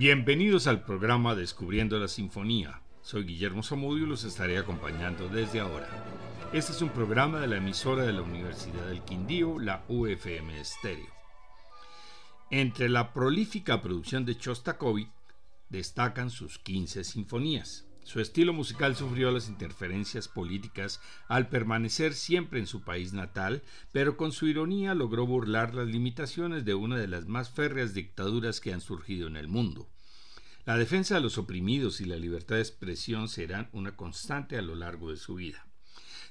Bienvenidos al programa Descubriendo la Sinfonía. Soy Guillermo Zamudio y los estaré acompañando desde ahora. Este es un programa de la emisora de la Universidad del Quindío, la UFM Estéreo. Entre la prolífica producción de Chostakovich destacan sus 15 sinfonías. Su estilo musical sufrió las interferencias políticas al permanecer siempre en su país natal, pero con su ironía logró burlar las limitaciones de una de las más férreas dictaduras que han surgido en el mundo. La defensa de los oprimidos y la libertad de expresión serán una constante a lo largo de su vida.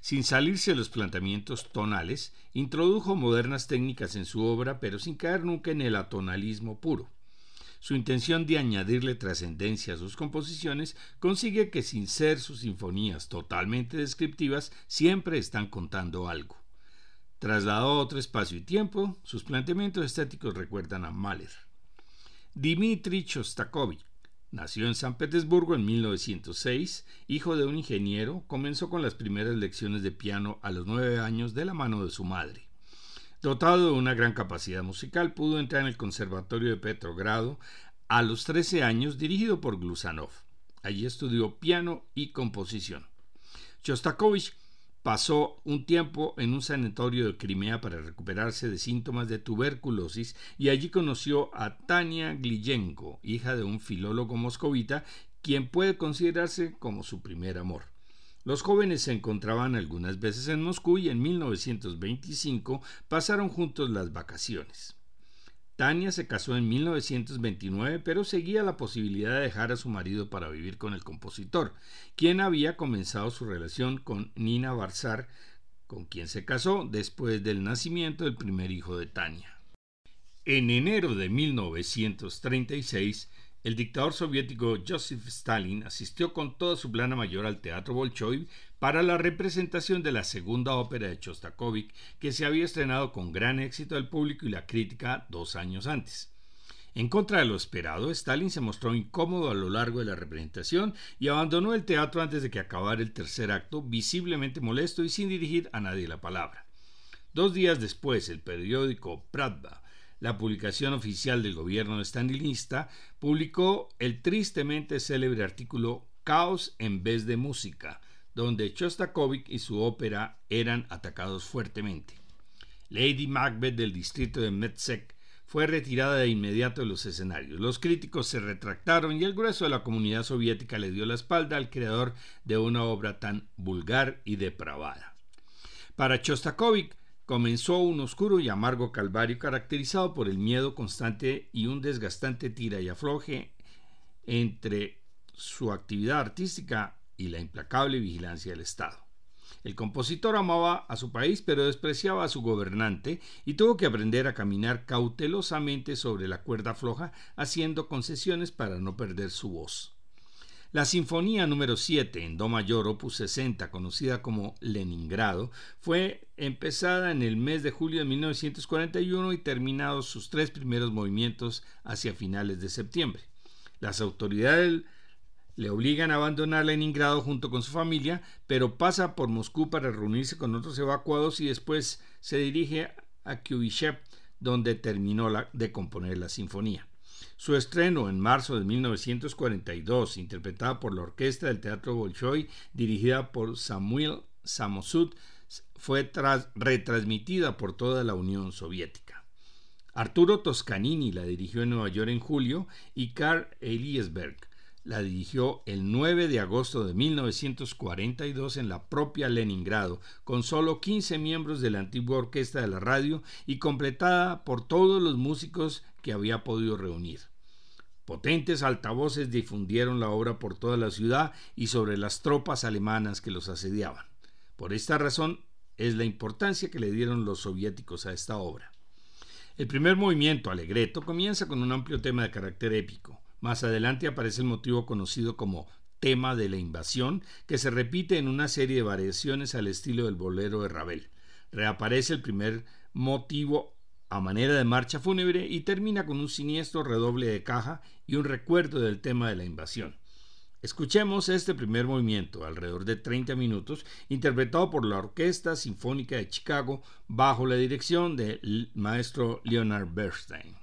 Sin salirse de los planteamientos tonales, introdujo modernas técnicas en su obra, pero sin caer nunca en el atonalismo puro. Su intención de añadirle trascendencia a sus composiciones consigue que sin ser sus sinfonías totalmente descriptivas, siempre están contando algo. Trasladado a otro espacio y tiempo, sus planteamientos estéticos recuerdan a Mahler. Dmitri Shostakovich Nació en San Petersburgo en 1906, hijo de un ingeniero, comenzó con las primeras lecciones de piano a los nueve años de la mano de su madre. Dotado de una gran capacidad musical, pudo entrar en el Conservatorio de Petrogrado a los 13 años, dirigido por Glusanov. Allí estudió piano y composición. Shostakovich pasó un tiempo en un sanatorio de Crimea para recuperarse de síntomas de tuberculosis y allí conoció a Tania Gliyenko, hija de un filólogo moscovita, quien puede considerarse como su primer amor. Los jóvenes se encontraban algunas veces en Moscú y en 1925 pasaron juntos las vacaciones. Tania se casó en 1929, pero seguía la posibilidad de dejar a su marido para vivir con el compositor, quien había comenzado su relación con Nina Barzar, con quien se casó después del nacimiento del primer hijo de Tania. En enero de 1936, el dictador soviético Joseph Stalin asistió con toda su plana mayor al Teatro Bolshoi para la representación de la segunda ópera de Chostakovich, que se había estrenado con gran éxito al público y la crítica dos años antes. En contra de lo esperado, Stalin se mostró incómodo a lo largo de la representación y abandonó el teatro antes de que acabara el tercer acto, visiblemente molesto y sin dirigir a nadie la palabra. Dos días después, el periódico Pravda la publicación oficial del gobierno stalinista, publicó el tristemente célebre artículo Caos en vez de música, donde Chostakovich y su ópera eran atacados fuertemente. Lady Macbeth del distrito de Metzek fue retirada de inmediato de los escenarios. Los críticos se retractaron y el grueso de la comunidad soviética le dio la espalda al creador de una obra tan vulgar y depravada. Para Chostakovich, comenzó un oscuro y amargo calvario caracterizado por el miedo constante y un desgastante tira y afloje entre su actividad artística y la implacable vigilancia del Estado. El compositor amaba a su país pero despreciaba a su gobernante y tuvo que aprender a caminar cautelosamente sobre la cuerda floja haciendo concesiones para no perder su voz. La Sinfonía número 7 en Do mayor, opus 60, conocida como Leningrado, fue empezada en el mes de julio de 1941 y terminados sus tres primeros movimientos hacia finales de septiembre. Las autoridades le obligan a abandonar Leningrado junto con su familia, pero pasa por Moscú para reunirse con otros evacuados y después se dirige a Kubishev, donde terminó de componer la sinfonía. Su estreno en marzo de 1942, interpretada por la orquesta del Teatro Bolshoi, dirigida por Samuel Samosud, fue retransmitida por toda la Unión Soviética. Arturo Toscanini la dirigió en Nueva York en julio y Karl Eliasberg la dirigió el 9 de agosto de 1942 en la propia Leningrado, con solo 15 miembros de la antigua orquesta de la radio y completada por todos los músicos que había podido reunir. Potentes altavoces difundieron la obra por toda la ciudad y sobre las tropas alemanas que los asediaban. Por esta razón es la importancia que le dieron los soviéticos a esta obra. El primer movimiento, Alegreto, comienza con un amplio tema de carácter épico. Más adelante aparece el motivo conocido como tema de la invasión, que se repite en una serie de variaciones al estilo del bolero de Ravel. Reaparece el primer motivo a manera de marcha fúnebre y termina con un siniestro redoble de caja y un recuerdo del tema de la invasión. Escuchemos este primer movimiento, alrededor de 30 minutos, interpretado por la Orquesta Sinfónica de Chicago bajo la dirección del maestro Leonard Bernstein.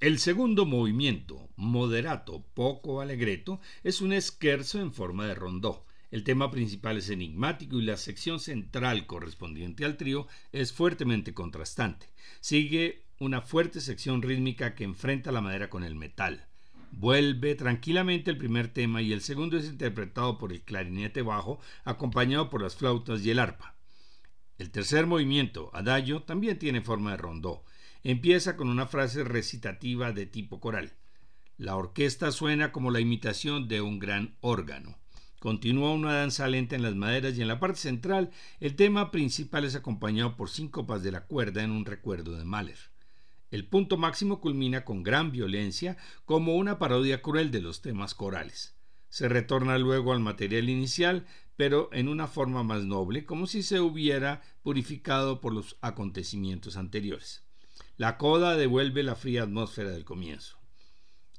El segundo movimiento, moderato poco alegreto, es un esquerzo en forma de rondó. El tema principal es enigmático y la sección central correspondiente al trío es fuertemente contrastante. Sigue una fuerte sección rítmica que enfrenta la madera con el metal. Vuelve tranquilamente el primer tema y el segundo es interpretado por el clarinete bajo acompañado por las flautas y el arpa. El tercer movimiento, adagio, también tiene forma de rondó. Empieza con una frase recitativa de tipo coral. La orquesta suena como la imitación de un gran órgano. Continúa una danza lenta en las maderas y en la parte central el tema principal es acompañado por síncopas de la cuerda en un recuerdo de Mahler. El punto máximo culmina con gran violencia como una parodia cruel de los temas corales. Se retorna luego al material inicial, pero en una forma más noble, como si se hubiera purificado por los acontecimientos anteriores. La coda devuelve la fría atmósfera del comienzo.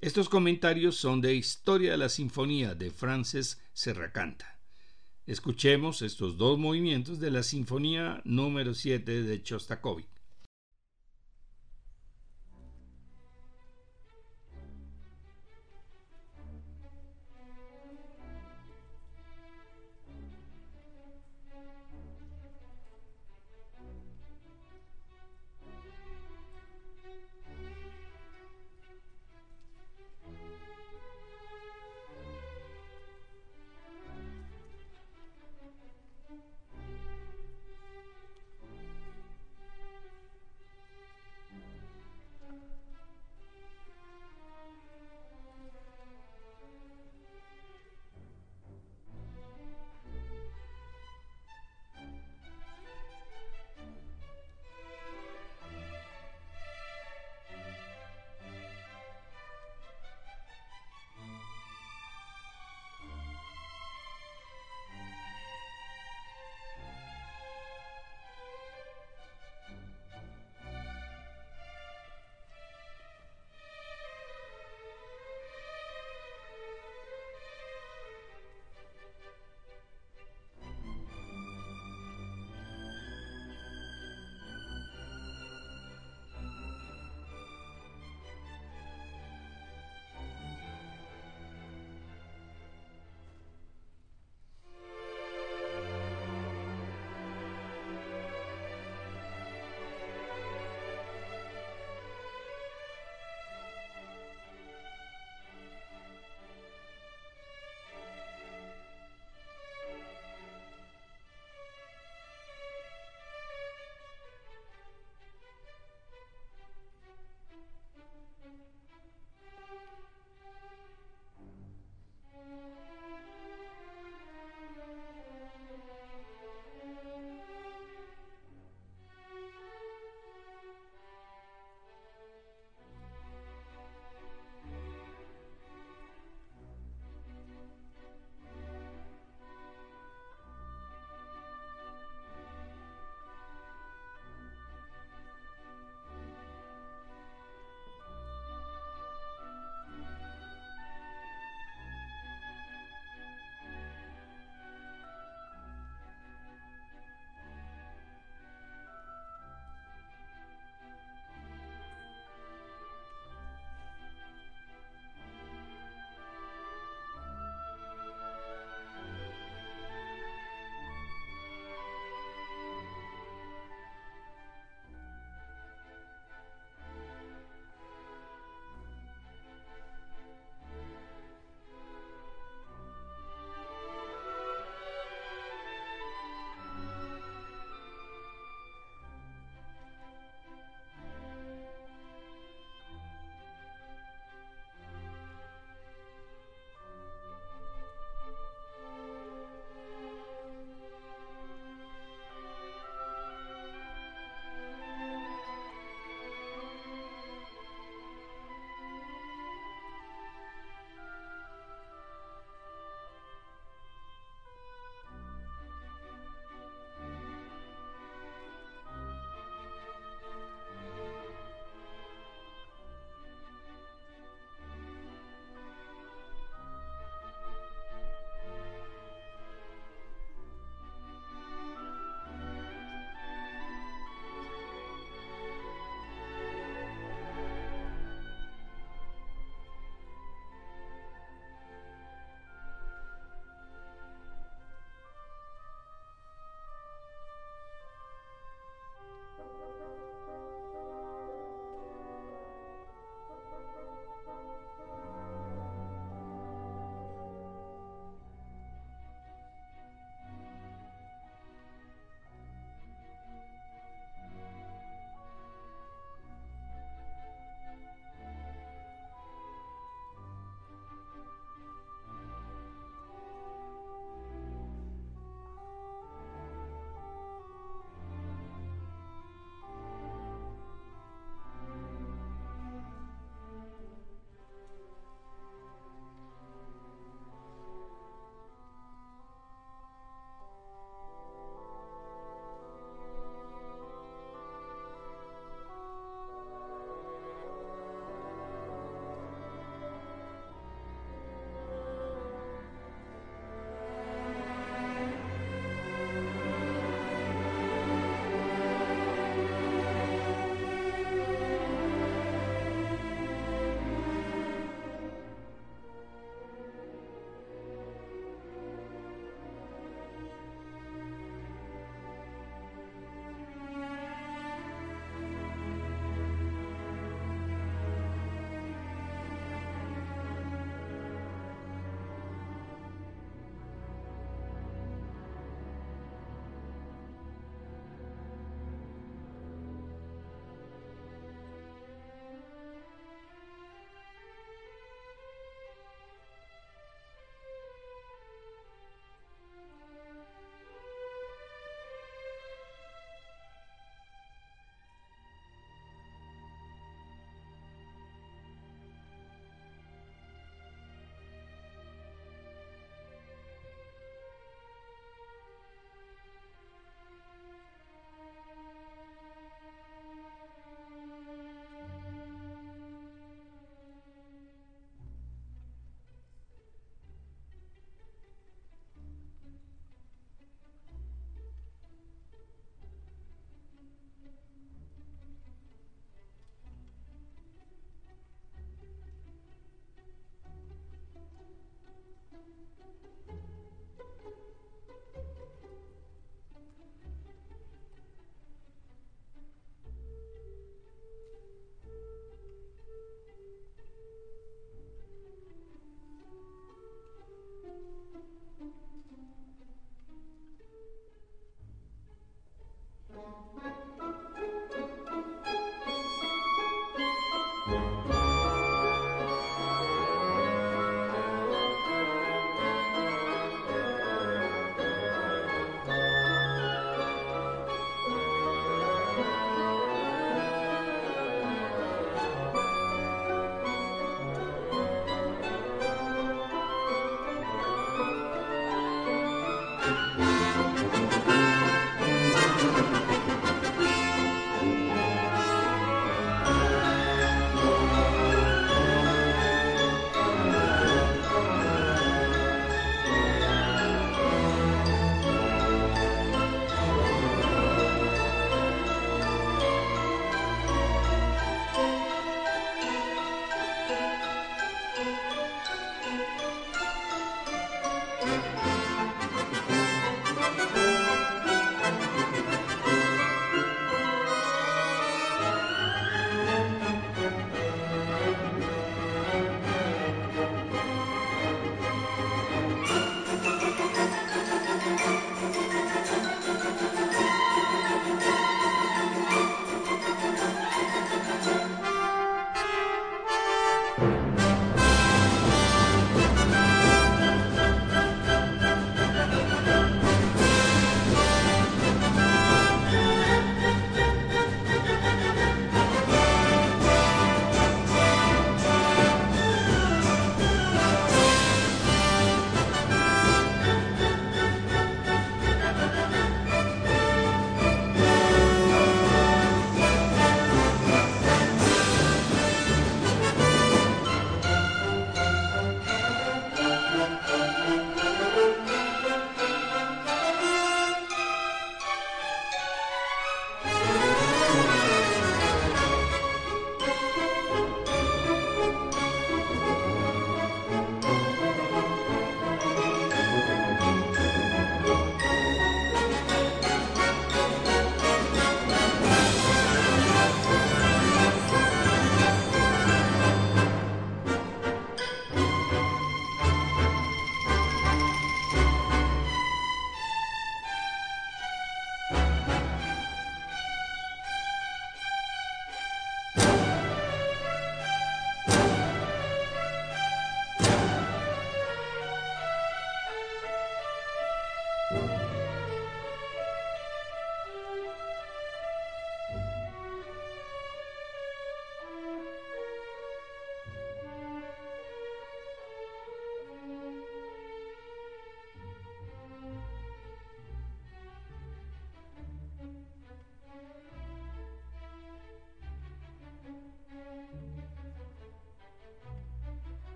Estos comentarios son de Historia de la Sinfonía de Frances Serracanta. Escuchemos estos dos movimientos de la Sinfonía número 7 de Chostakovich.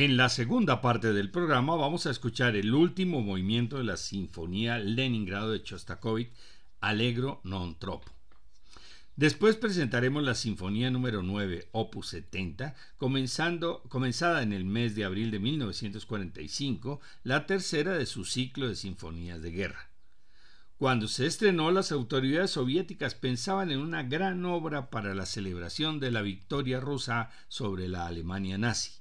En la segunda parte del programa vamos a escuchar el último movimiento de la Sinfonía Leningrado de Chostakovich, Allegro non troppo. Después presentaremos la Sinfonía número 9, opus 70, comenzando, comenzada en el mes de abril de 1945, la tercera de su ciclo de sinfonías de guerra. Cuando se estrenó, las autoridades soviéticas pensaban en una gran obra para la celebración de la victoria rusa sobre la Alemania nazi.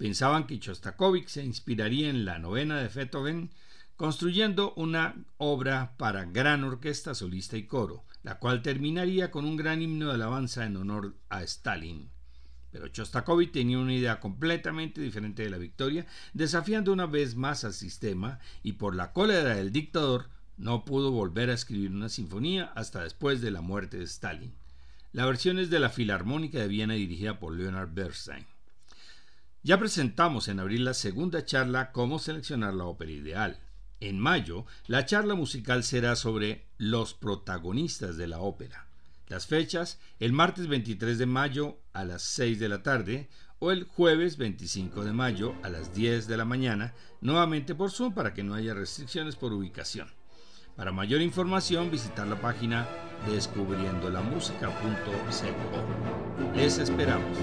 Pensaban que Chostakovich se inspiraría en la novena de Beethoven, construyendo una obra para gran orquesta, solista y coro, la cual terminaría con un gran himno de alabanza en honor a Stalin. Pero Chostakovich tenía una idea completamente diferente de la victoria, desafiando una vez más al sistema y por la cólera del dictador no pudo volver a escribir una sinfonía hasta después de la muerte de Stalin. La versión es de la Filarmónica de Viena dirigida por Leonard Bernstein. Ya presentamos en abril la segunda charla Cómo seleccionar la ópera ideal. En mayo, la charla musical será sobre los protagonistas de la ópera. Las fechas, el martes 23 de mayo a las 6 de la tarde o el jueves 25 de mayo a las 10 de la mañana, nuevamente por Zoom para que no haya restricciones por ubicación. Para mayor información, visitar la página descubriendolamusica.co. Les esperamos.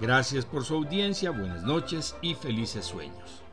Gracias por su audiencia, buenas noches y felices sueños.